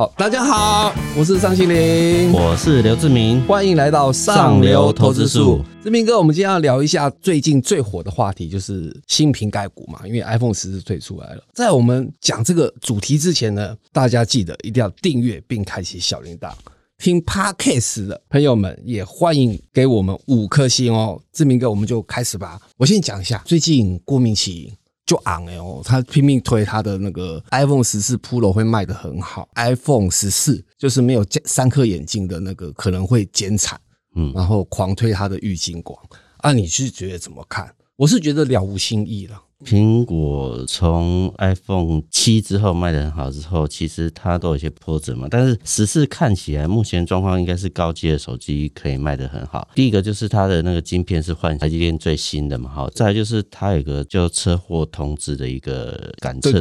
好，大家好，我是张心凌，我是刘志明，欢迎来到上流投资术。志明哥，我们今天要聊一下最近最火的话题，就是新瓶盖股嘛，因为 iPhone 十四推出来了。在我们讲这个主题之前呢，大家记得一定要订阅并开启小铃铛。听 Podcast 的朋友们也欢迎给我们五颗星哦。志明哥，我们就开始吧。我先讲一下，最近郭明奇。就昂哎哦，他拼命推他的那个 iPhone 十四 Pro 会卖的很好，iPhone 十四就是没有三颗眼镜的那个可能会减产，嗯，然后狂推他的郁金光，啊，你是觉得怎么看？我是觉得了无新意了。苹果从 iPhone 七之后卖的很好之后，其实它都有一些波折嘛。但是十四看起来目前状况应该是高阶的手机可以卖的很好。第一个就是它的那个晶片是换台积电最新的嘛，好。再就是它有个叫车祸通知的一个感测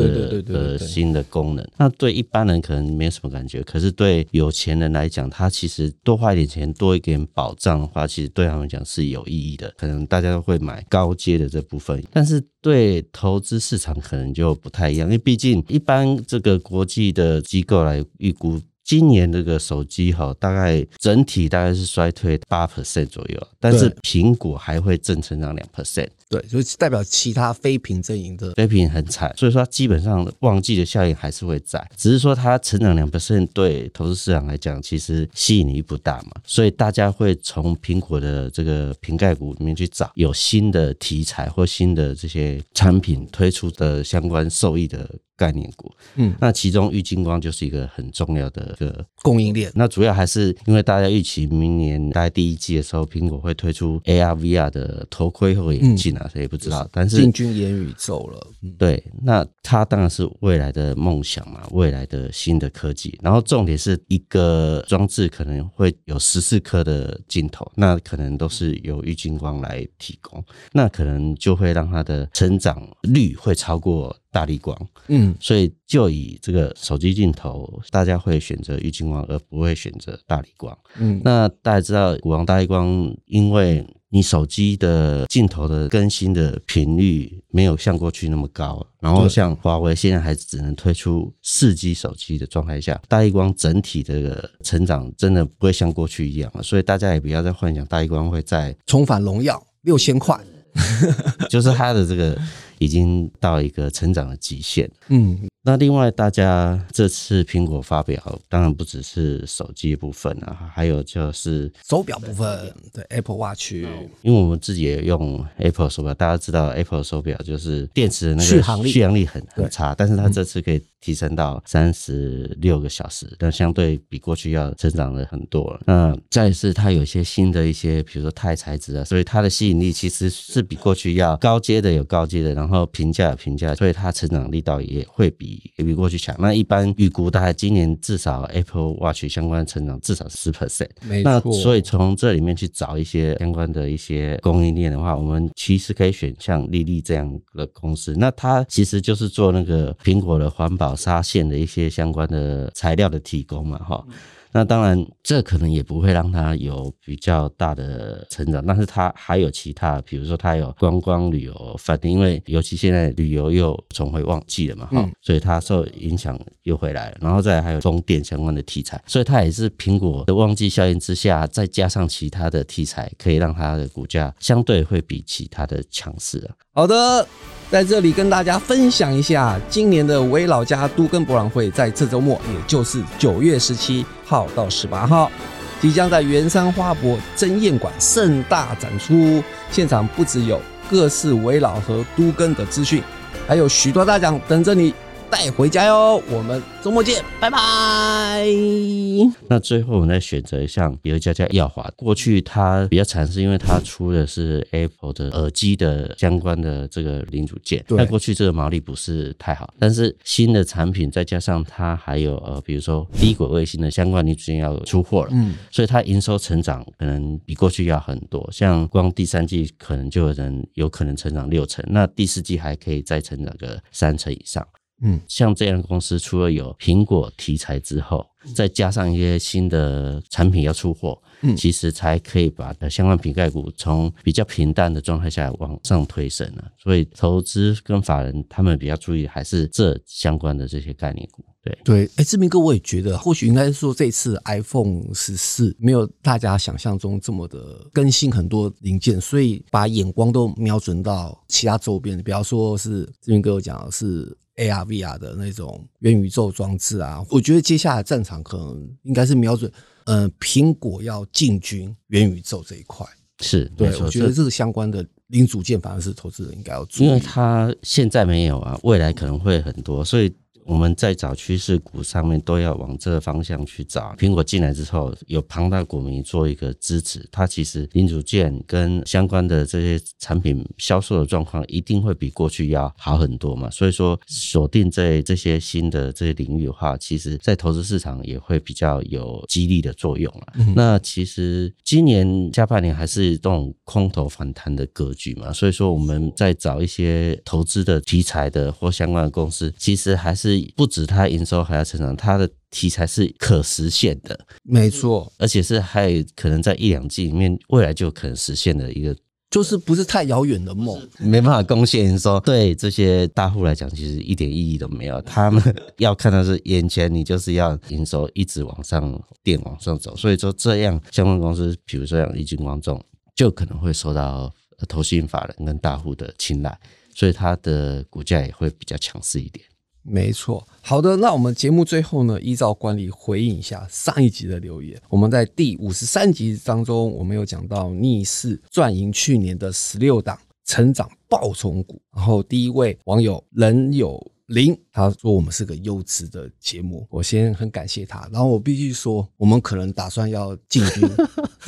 的新的功能。那对一般人可能没什么感觉，可是对有钱人来讲，他其实多花一点钱，多一点保障的话，其实对他们讲是有意义的。可能大家都会买高阶的这部分，但是对投资市场可能就不太一样，因为毕竟一般这个国际的机构来预估。今年这个手机哈，大概整体大概是衰退八 percent 左右，但是苹果还会正成长两 percent，对，就代表其他非屏阵营的非屏很惨，所以说基本上旺季的效应还是会在，只是说它成长两 percent 对投资市场来讲其实吸引力不大嘛，所以大家会从苹果的这个瓶盖股里面去找有新的题材或新的这些产品推出的相关受益的。概念股，嗯，那其中玉金光就是一个很重要的一个供应链。那主要还是因为大家预期明年大概第一季的时候，苹果会推出 AR VR 的头盔或眼镜啊，谁也不知道。但是进军元宇宙了，对，那它当然是未来的梦想嘛，未来的新的科技。然后重点是一个装置可能会有十四颗的镜头，那可能都是由郁金光来提供，那可能就会让它的成长率会超过。大力光，嗯，所以就以这个手机镜头，大家会选择郁金光，而不会选择大力光。嗯，那大家知道，古王大力光，因为你手机的镜头的更新的频率没有像过去那么高，然后像华为现在还只能推出四 G 手机的状态下，大力光整体的成长真的不会像过去一样了。所以大家也不要再幻想大力光会再重返荣耀六千块，就是它的这个。已经到一个成长的极限。嗯。那另外，大家这次苹果发表，当然不只是手机部分啊，还有就是手表部分，对 Apple Watch。因为我们自己也用 Apple 手表，大家知道 Apple 手表就是电池的那个续航力续航力很很差，但是它这次可以提升到三十六个小时，但相对比过去要成长了很多了。那再是它有一些新的一些，比如说钛材质啊，所以它的吸引力其实是比过去要高阶的有高阶的，然后平价有平价，所以它成长力道也会比。也比过去强。那一般预估大概今年至少 Apple Watch 相关成长至少十 percent。那所以从这里面去找一些相关的一些供应链的话，我们其实可以选像丽丽这样的公司。那它其实就是做那个苹果的环保纱线的一些相关的材料的提供嘛，哈。那当然，这可能也不会让它有比较大的成长，但是它还有其他，比如说它有观光旅游饭店，因为尤其现在旅游又重回旺季了嘛，哈，所以它受影响又回来了。然后再还有风电相关的题材，所以它也是苹果的旺季效应之下，再加上其他的题材，可以让它的股价相对会比其他的强势啊。好的，在这里跟大家分享一下，今年的维老家都根博览会在这周末，也就是九月十七号到十八号，即将在圆山花博珍宴馆盛大展出。现场不只有各式维老和都根的资讯，还有许多大奖等着你。带回家哟！我们周末见，拜拜。那最后我们再选择一项，比如家家耀华，过去它比较惨，是因为它出的是 Apple 的耳机的相关的这个零组件，那过去这个毛利不是太好。但是新的产品再加上它还有呃，比如说低轨卫星的相关零组件要出货了，嗯，所以它营收成长可能比过去要很多。像光第三季可能就有人有可能成长六成，那第四季还可以再成长个三成以上。嗯，像这样的公司，除了有苹果题材之后，再加上一些新的产品要出货，嗯，其实才可以把相关瓶盖股从比较平淡的状态下往上推升了。所以，投资跟法人他们比较注意还是这相关的这些概念股。对对，哎，志明哥，我也觉得，或许应该是说，这次 iPhone 十四没有大家想象中这么的更新很多零件，所以把眼光都瞄准到其他周边，比方说是志明哥有讲的是 AR、VR 的那种元宇宙装置啊。我觉得接下来战场可能应该是瞄准，呃，苹果要进军元宇宙这一块。是，对我觉得这个相关的零组件反而是投资人应该要注意。因为它现在没有啊，未来可能会很多，所以我们在找趋势股上面都要往这个方向去找。苹果进来之后，有庞大股民做一个支持，它其实零组件跟相关的这些产品销售的状况一定会比过去要好很多嘛。所以说，锁定在这些新的这些领域的话，其实在投资市场也会比较有激励的作用了。那其实今年下半年还是这种空头反弹的格局嘛，所以说我们在找一些投资的题材的或相关的公司，其实还是不止它营收还要成长，它的题材是可实现的，没错，而且是还有可能在一两季里面未来就可能实现的一个。就是不是太遥远的梦。没办法贡献营收，对这些大户来讲，其实一点意义都没有。他们要看的是眼前，你就是要营收一直往上垫、往上走。所以说，这样相关公司，比如说像丽晶光众，就可能会受到呃投信法人跟大户的青睐，所以它的股价也会比较强势一点。没错，好的，那我们节目最后呢，依照惯例回应一下上一集的留言。我们在第五十三集当中，我们有讲到逆势赚赢去年的十六档成长爆冲股。然后第一位网友人有林，他说我们是个优质的节目，我先很感谢他。然后我必须说，我们可能打算要进军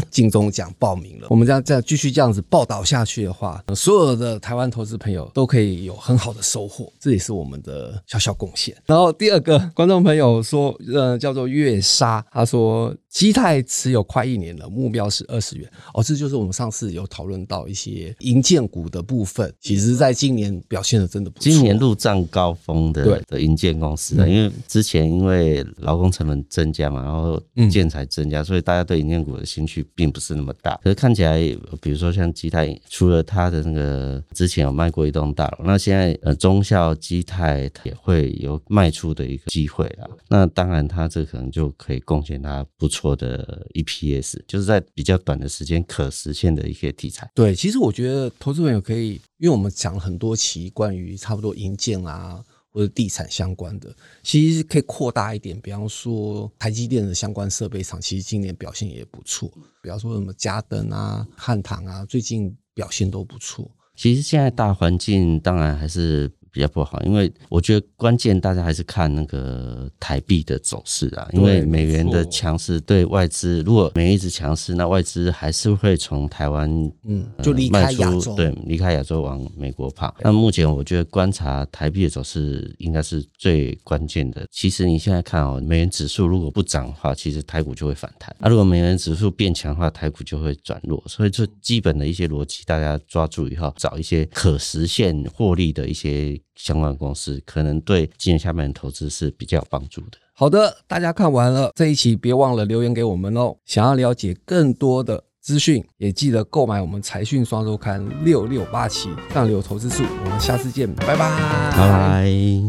金钟奖报名了。我们这样这样继续这样子报道下去的话，呃所有的台湾投资朋友都可以有很好的收获，这也是我们的小小贡献。然后第二个观众朋友说，呃，叫做月莎，他说基泰持有快一年了，目标是二十元。哦，这就是我们上次有讨论到一些银建股的部分，其实在今年表现的真的不错。今年入账高峰的对的银建公司啊，因为之前因为劳工成本增加嘛，然后嗯建材增加，所以大家对银建股的兴趣并不是那么大。可是看起来，比如说像基泰，除了它的那个之前有卖过一栋大楼，那现在呃中校基泰也会有卖出的一个机会啦。那当然，它这可能就可以贡献它不错的 EPS，就是在比较短的时间可实现的一些题材。对，其实我觉得投资朋友可以，因为我们讲了很多期关于差不多银建啊或者地产相关的，其实可以扩大一点。比方说台积电的相关设备厂，其实今年表现也不错。比方说什么嘉登啊、汉唐啊，最近表现都不错。其实现在大环境当然还是比较不好，因为我觉得关键大家还是看那个台币的走势啊，因为美元的强势对外资，如果美元一直强势，那外资还是会从台湾嗯，呃就离开亚洲，对，离开亚洲往美国跑。那目前我觉得观察台币的走势应该是最关键的。其实你现在看哦，美元指数如果不涨的话，其实台股就会反弹；那、如果美元指数变强的话，台股就会转弱。所以这基本的一些逻辑，大家抓住以后，找一些可实现获利的一些相关公司，可能对今年下半年投资是比较有帮助的。好的，大家看完了这一期，别忘了留言给我们哦。想要了解更多的资讯，也记得购买我们财讯双周刊六六八期上流投资术。我们下次见，拜拜，拜拜。